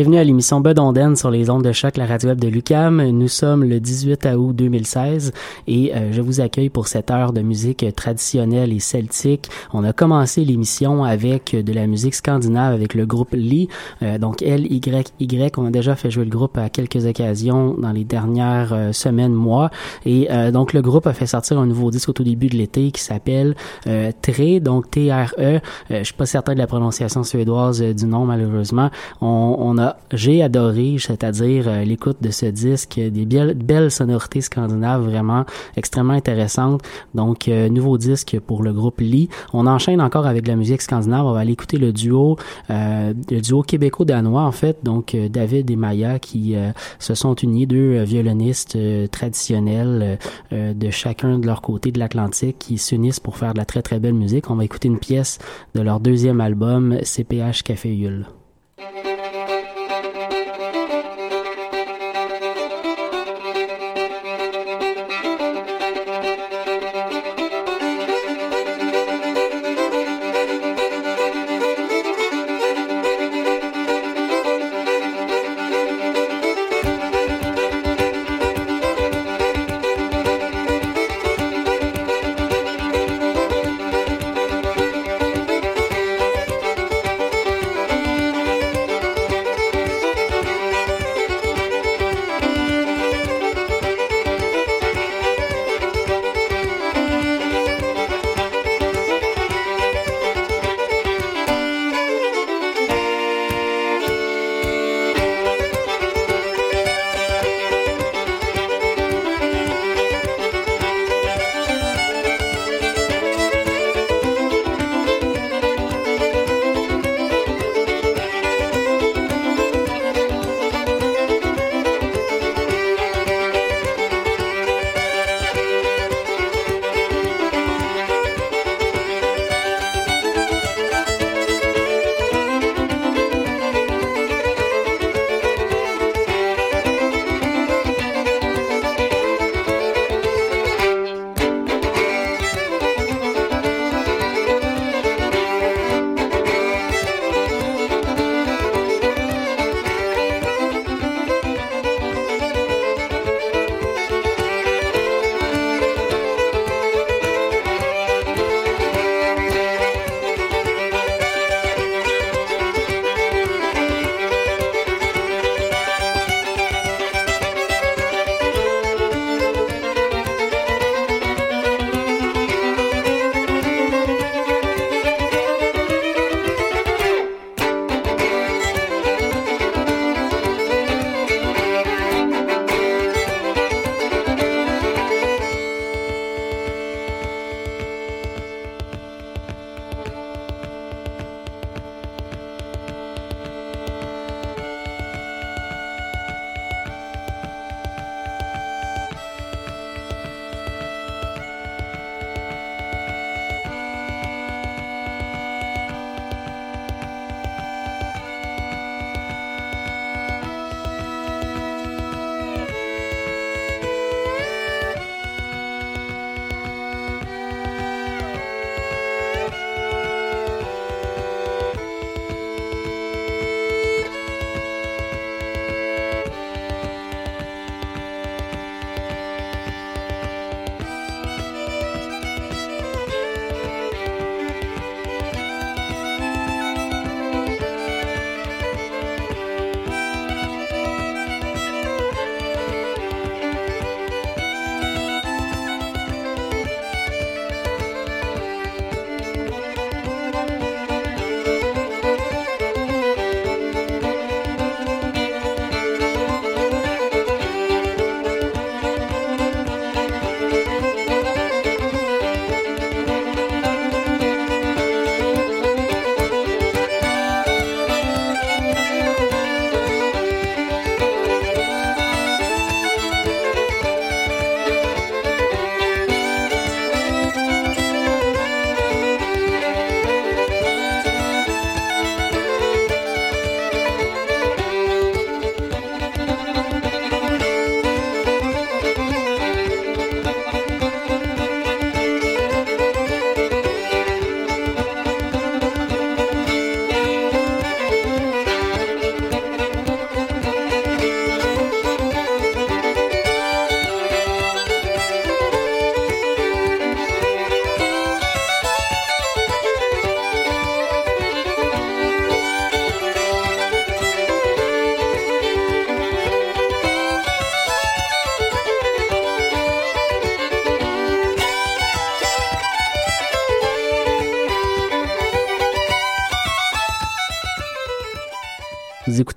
Bienvenue à l'émission Bud sur les ondes de choc, la radio web de Lucam. Nous sommes le 18 août 2016 et euh, je vous accueille pour cette heure de musique traditionnelle et celtique. On a commencé l'émission avec de la musique scandinave avec le groupe Lee, euh, donc L-Y-Y. On a déjà fait jouer le groupe à quelques occasions dans les dernières euh, semaines, mois. Et donc le groupe a fait sortir un nouveau disque au tout début de l'été qui s'appelle Tre, donc T-R-E. je suis pas certain de la prononciation suédoise du nom malheureusement. On, on j'ai adoré, c'est-à-dire euh, l'écoute de ce disque, des belles, sonorités scandinaves vraiment extrêmement intéressantes. Donc, euh, nouveau disque pour le groupe Lee. On enchaîne encore avec la musique scandinave. On va aller écouter le duo, euh, le duo québéco-danois en fait, donc David et Maya qui se sont unis, deux violonistes traditionnels de chacun de leur côté de l'Atlantique qui s'unissent pour faire de la très très belle musique. On va écouter une pièce de leur deuxième album, CPH Café Yule.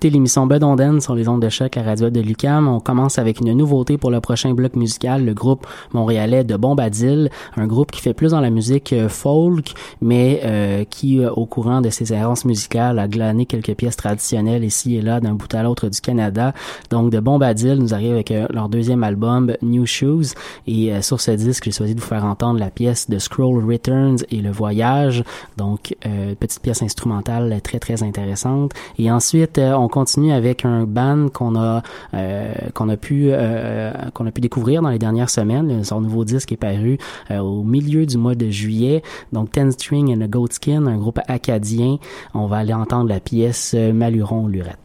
Vous écoutez l'émission Bedonden sur les ondes de choc à Radio de Lucam. On commence avec une nouveauté pour le prochain bloc musical, le groupe montréalais de Bombadil, un groupe qui fait plus dans la musique euh, folk, mais euh, qui, euh, au courant de ses errances musicales, a glané quelques pièces traditionnelles ici et là d'un bout à l'autre du Canada. Donc, de Bombadil nous arrive avec leur deuxième album, New Shoes, et sur ce disque, j'ai choisi de vous faire entendre la pièce de Scroll Returns et Le Voyage. Donc, petite pièce instrumentale très très intéressante. Et ensuite, euh, on continue avec un band qu'on a euh, qu'on a pu euh, qu'on a pu découvrir dans les dernières semaines. Son nouveau disque est paru au milieu du mois de juillet. Donc Ten String and a Goat Skin, un groupe acadien. On va aller entendre la pièce Maluron Lurette.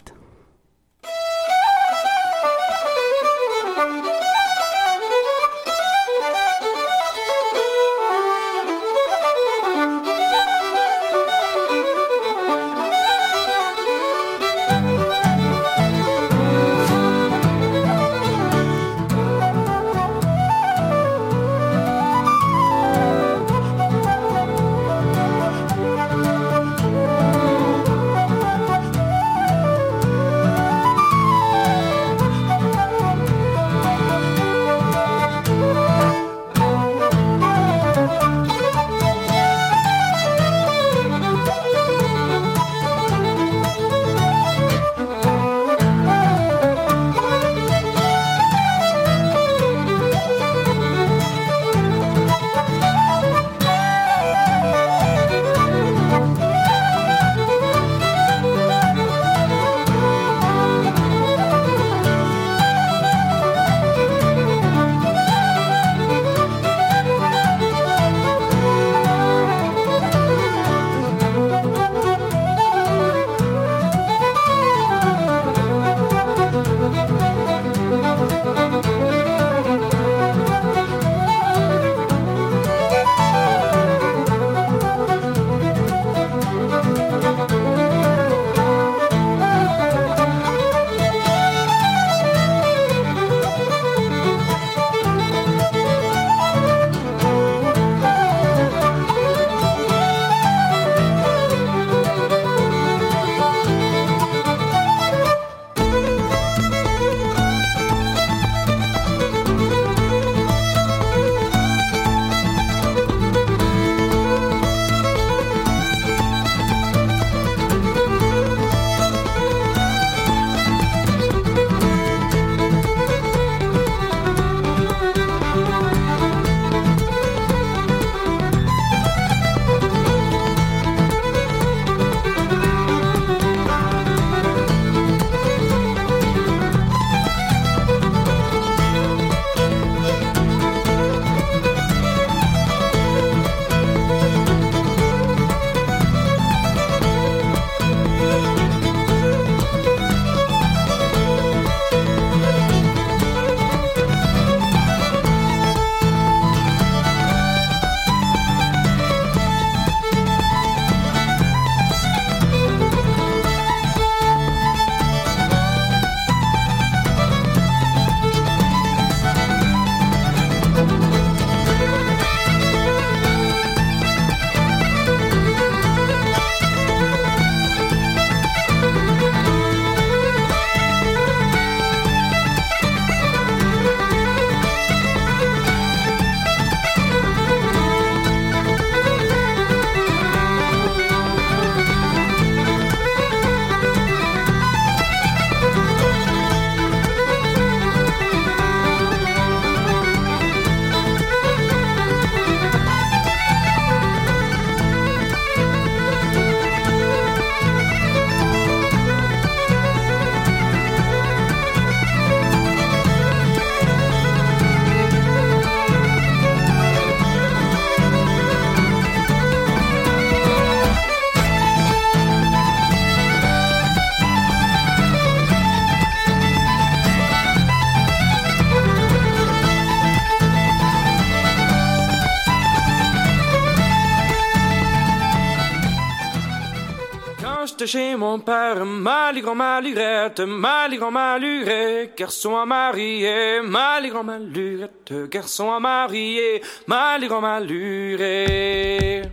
Chez mon père, maligre malurette, maligre malurette, garçon à marier, maligre malurette, garçon à marier, maligre malurette.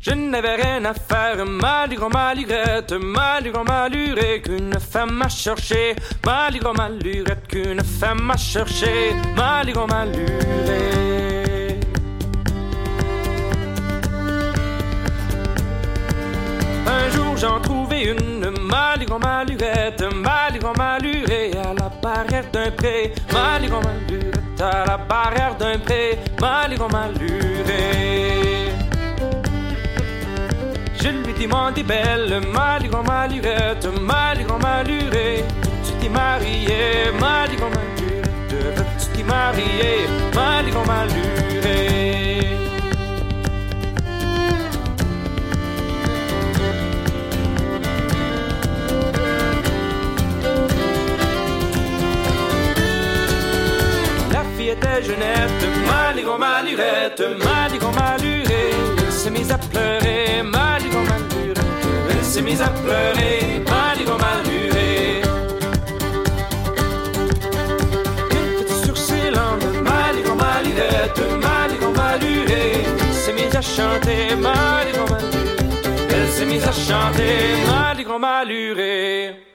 Je n'avais rien à faire, maligre, maligrette, maligre, maluré, qu'une femme m'a cherché, maligre, malurette, qu'une femme m'a cherché, maligre, maluré. J'en trouvais une maligre, malurette, maligre, maluré, à la barrière d'un pré, maligre, malurette, à la barrière d'un pré, maligre, maluré. Je lui demandais belle, maligre, malurette, maligre, maluré, tu t'es marié, maligre, malurette, tu t'es marié, maligre, maluré. Jeunette, maligre, malurette, maligre, maluré, elle s'est mise à pleurer, maligre, malurette, elle s'est mise à pleurer, maligre, maluré. Une petite sourcil en maligre, malurette, maligre, maluré, elle s'est mise à chanter, maligre, malurette, elle s'est mise à chanter, maligre, maluré.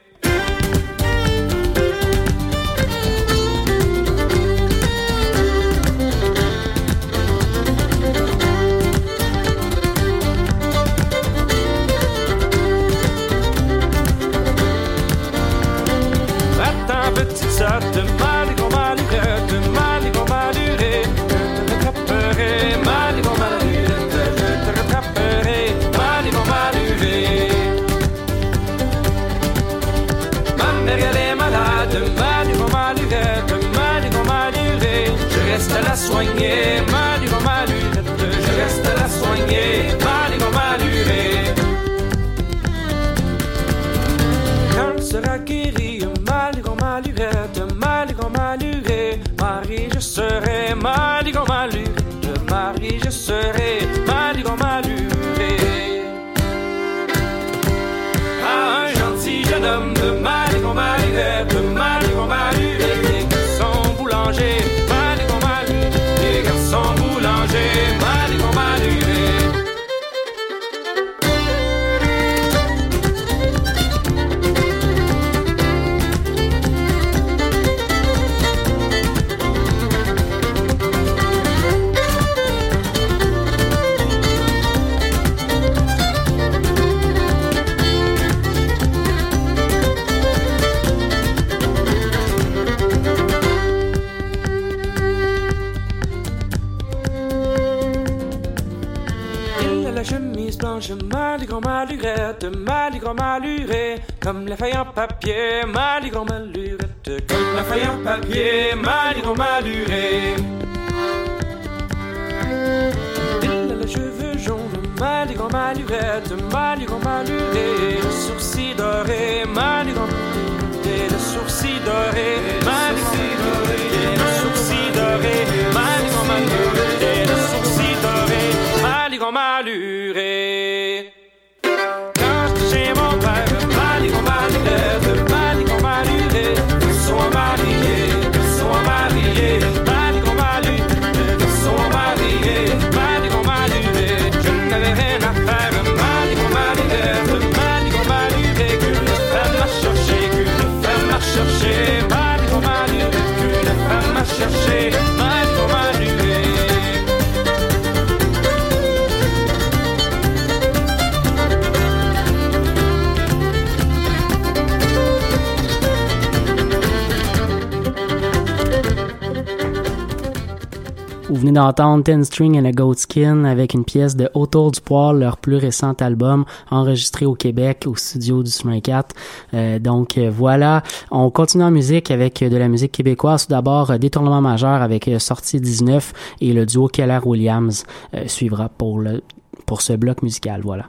Maligre, malurette, maligre, maluré, comme la feuille en papier, maligre, malurette, comme la feuille en papier, maligre, maluré. Il a les cheveux jaunes, maligre, malurette, maligre, maluré, le sourcil doré, maligre, maluré, le sourcil doré, maligre, maluré, le sourcil doré, maligre, maluré, le sourcil doré, maligre, maluré. Venez d'entendre Ten String and a Goat Skin avec une pièce de Autour du Poil, leur plus récent album enregistré au Québec au studio du Chemin 4. Euh, donc euh, voilà, on continue en musique avec euh, de la musique québécoise. Tout d'abord, euh, Détournement majeur avec Sortie 19 et le duo Keller-Williams suivra pour, le, pour ce bloc musical. Voilà.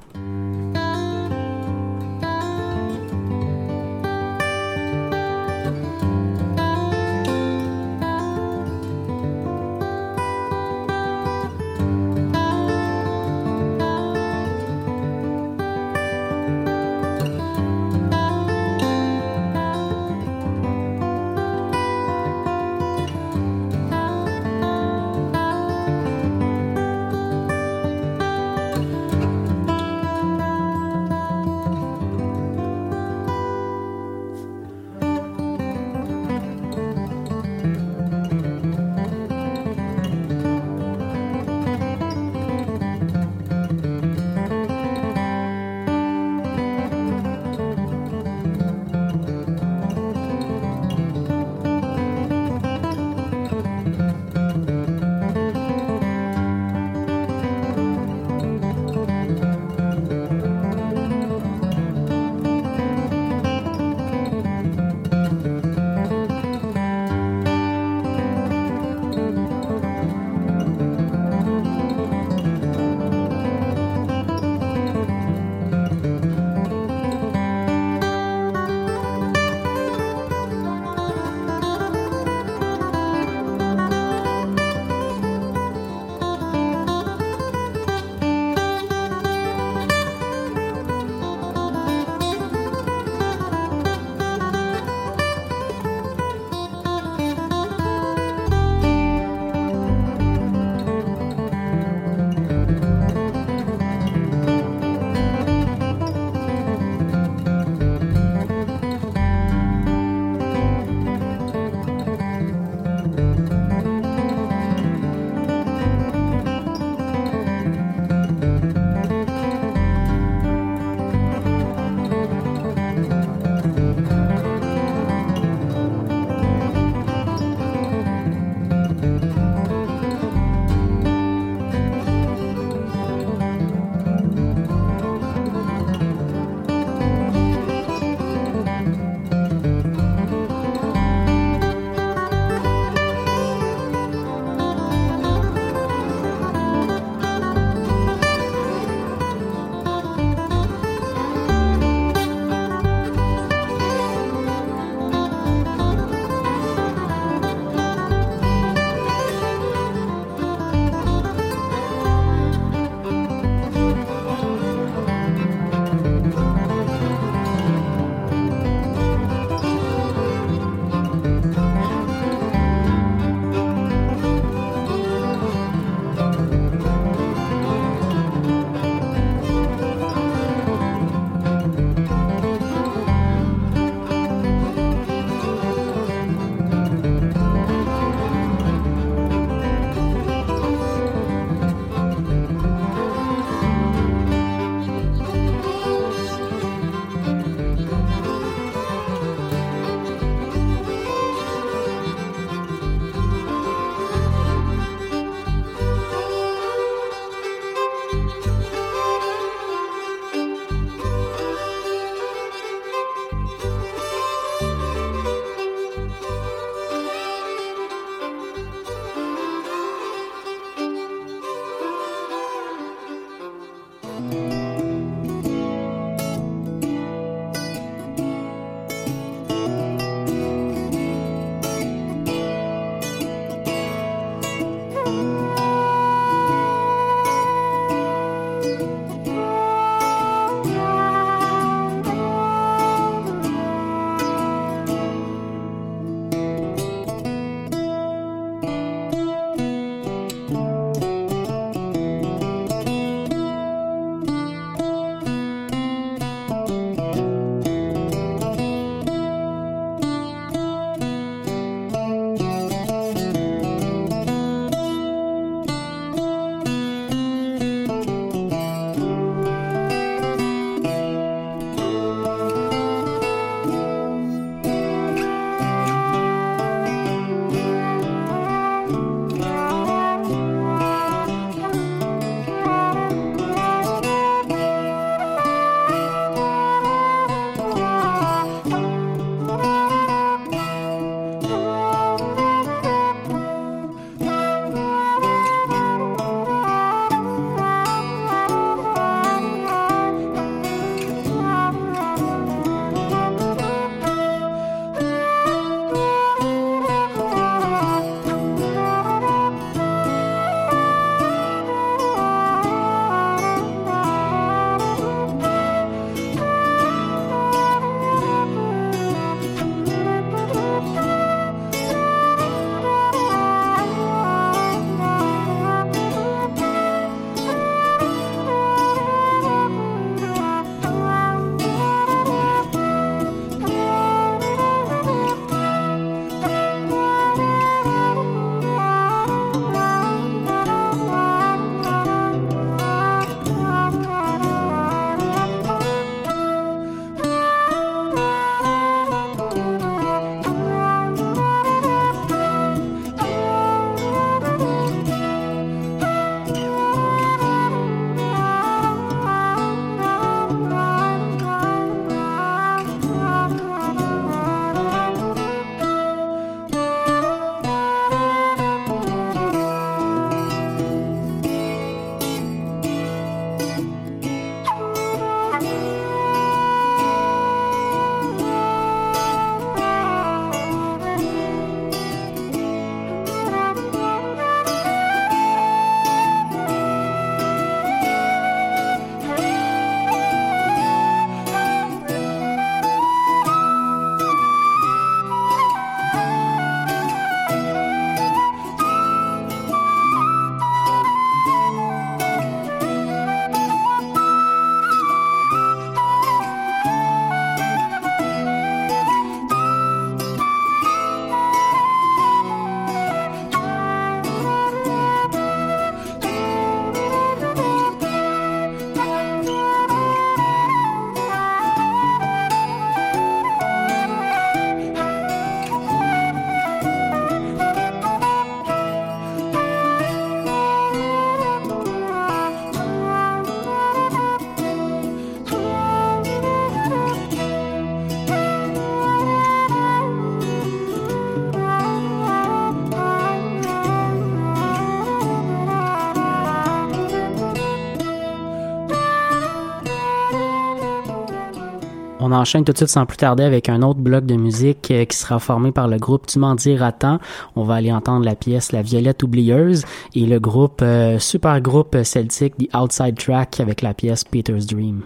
On enchaîne tout de suite sans plus tarder avec un autre bloc de musique euh, qui sera formé par le groupe Tu m'en diras tant. On va aller entendre la pièce La Violette oublieuse et le groupe, euh, super groupe celtique The Outside Track avec la pièce Peter's Dream.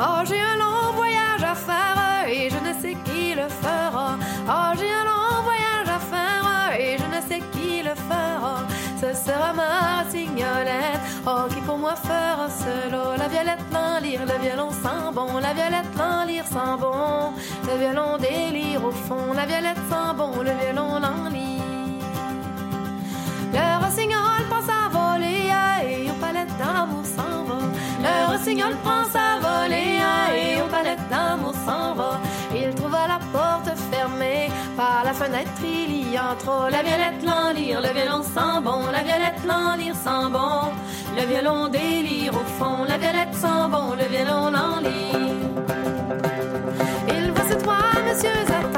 Oh, j'ai un long voyage à faire et je ne sais qui le fera. Oh, j'ai un long voyage à faire et je ne sais qui le fera. Ce sera ma signolette, oh, moi fera solo. La violette l'en lire, le violon sent bon. La violette l'en lire sent bon. Le violon délire au fond. La violette sent bon, le violon l'en lire. Le rossignol pense à voler et aux palettes d'amour s'en va. Le rossignol pense à voler et aux palettes d'amour s'en va. La porte fermée par la fenêtre, il y entre La violette l'en lire, le violon sent bon. La violette l'en lire sent bon. Le violon délire au fond. La violette sent bon, le violon l'en lire. Il voit ces trois messieurs à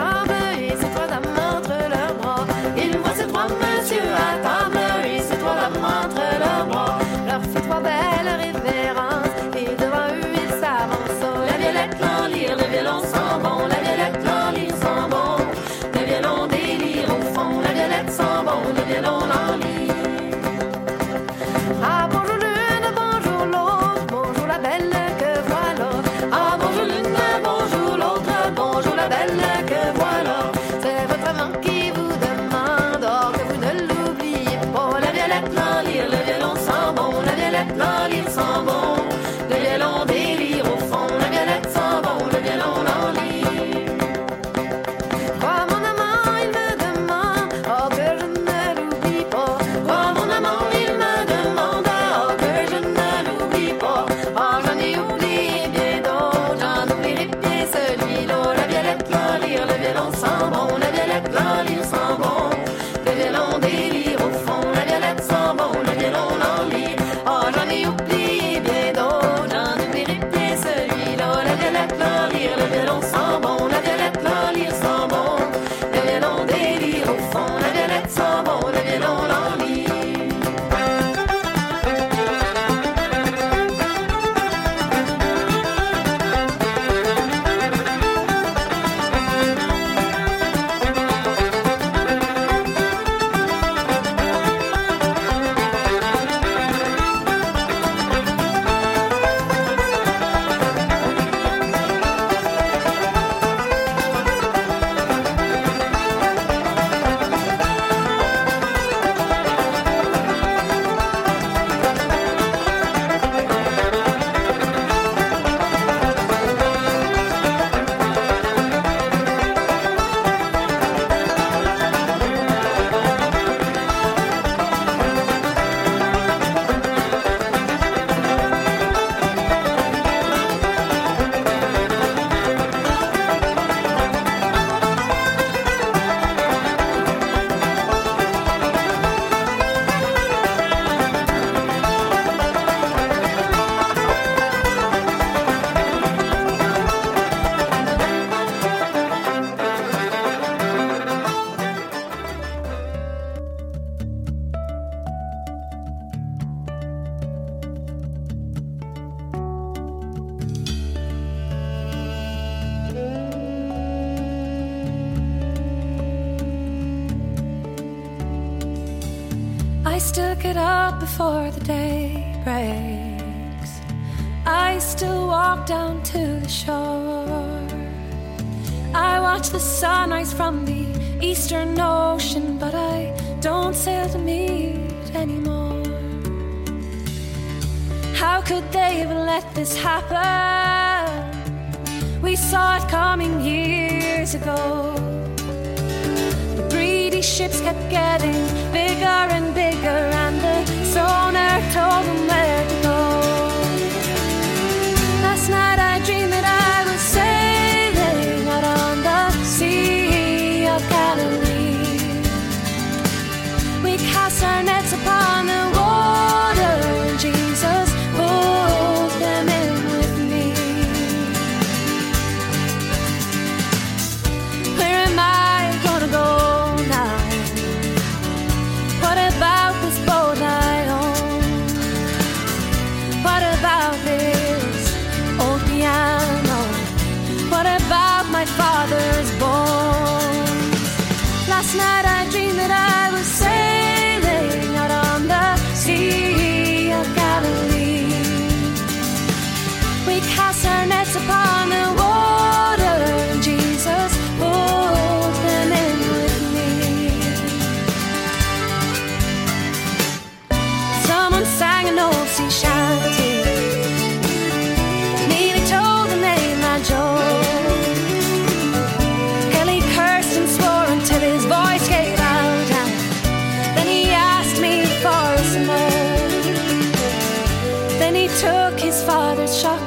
still get up before the day breaks. I still walk down to the shore. I watch the sunrise from the eastern ocean, but I don't sail to meet anymore. How could they have let this happen? We saw it coming years ago. Ships kept getting bigger and bigger, and the sonar told them where to Schock.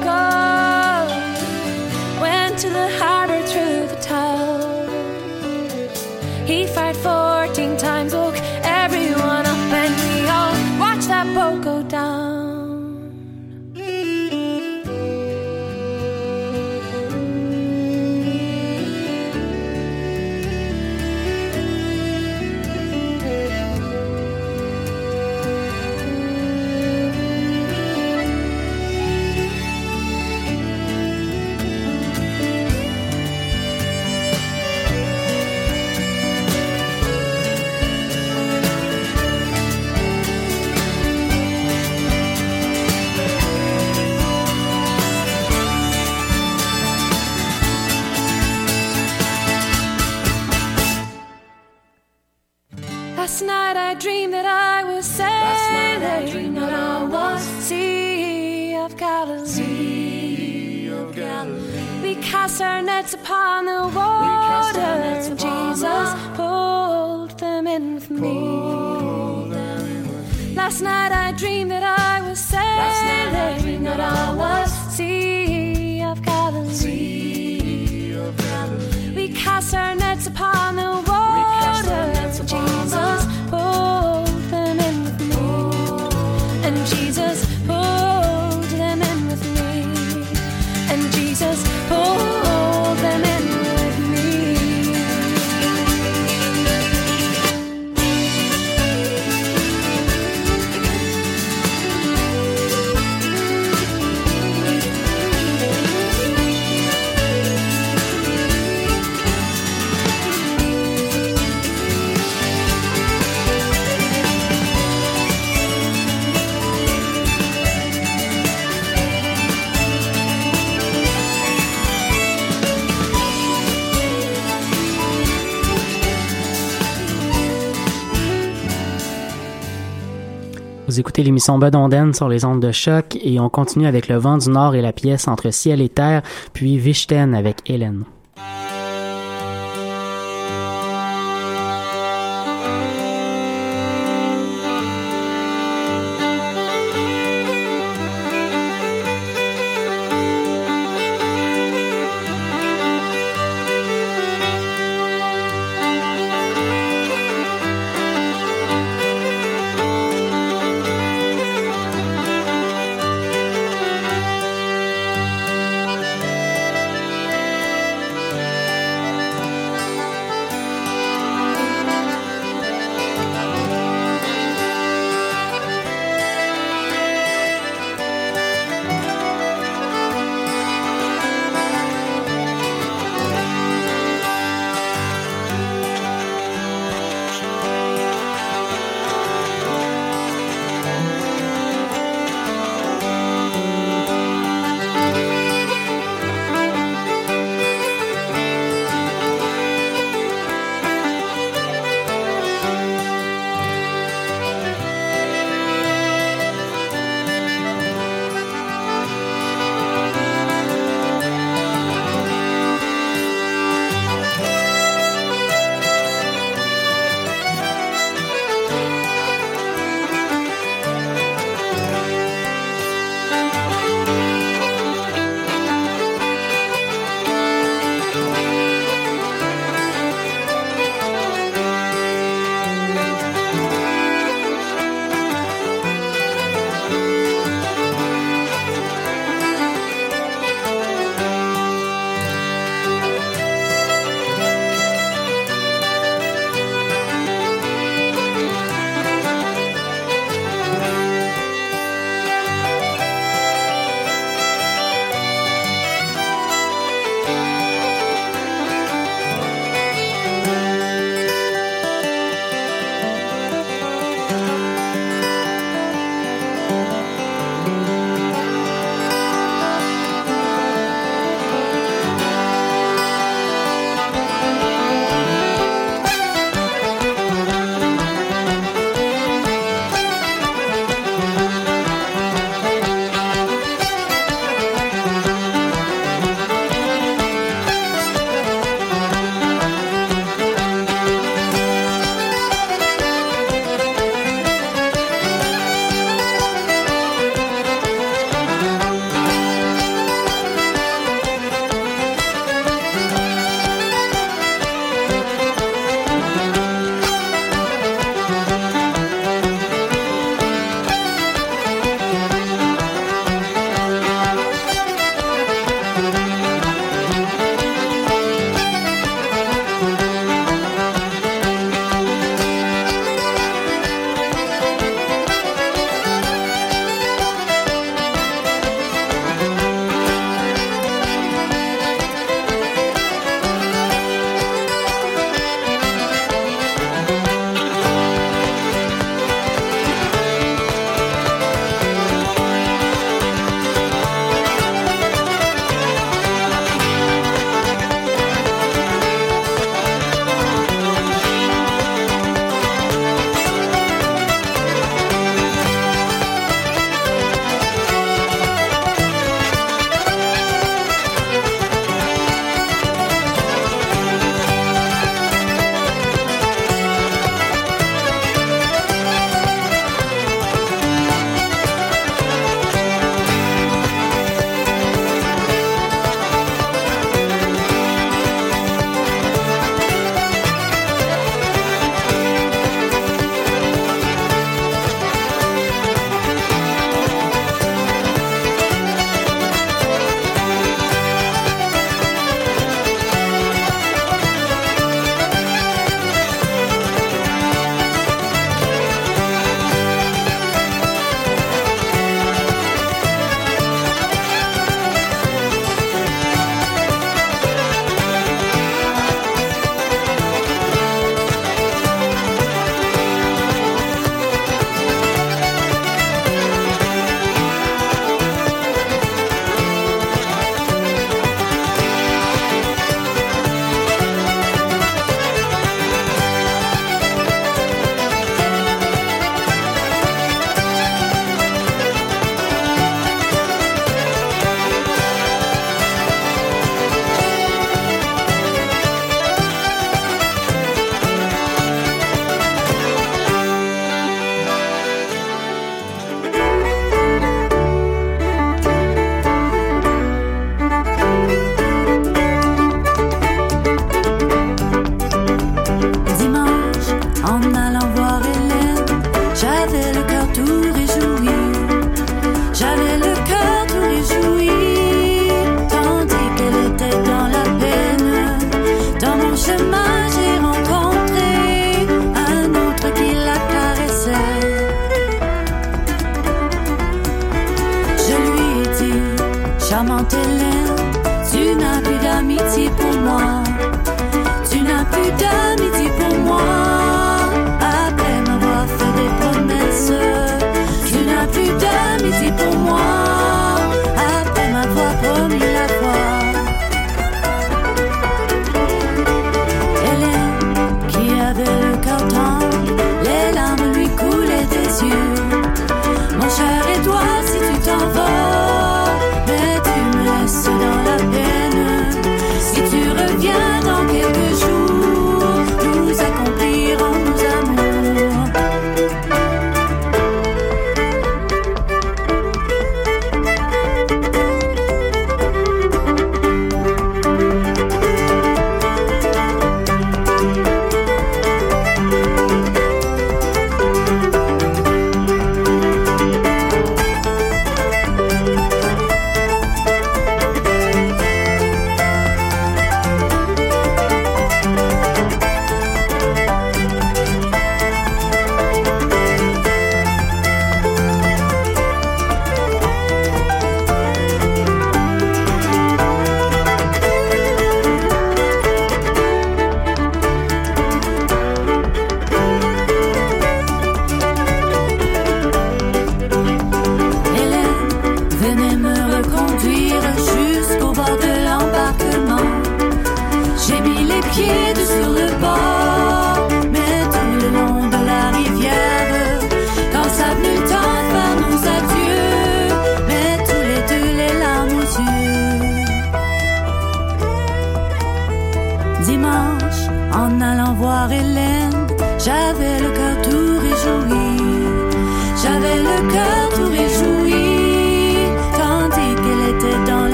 Écoutez l'émission Bedonden sur les ondes de choc et on continue avec le vent du nord et la pièce entre ciel et terre, puis Vichten avec Hélène.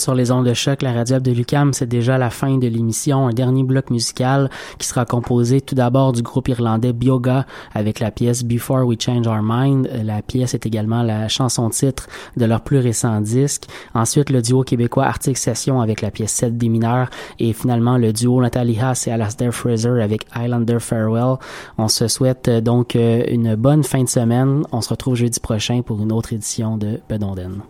Sur les ondes de choc, la radio de Lucam. C'est déjà la fin de l'émission. Un dernier bloc musical qui sera composé tout d'abord du groupe irlandais Bioga avec la pièce Before We Change Our Mind. La pièce est également la chanson titre de leur plus récent disque. Ensuite, le duo québécois Arctic Session avec la pièce 7 des mineurs et finalement le duo Nathalie Haas et Alasdair Fraser avec Highlander Farewell. On se souhaite euh, donc euh, une bonne fin de semaine. On se retrouve jeudi prochain pour une autre édition de Bedonden.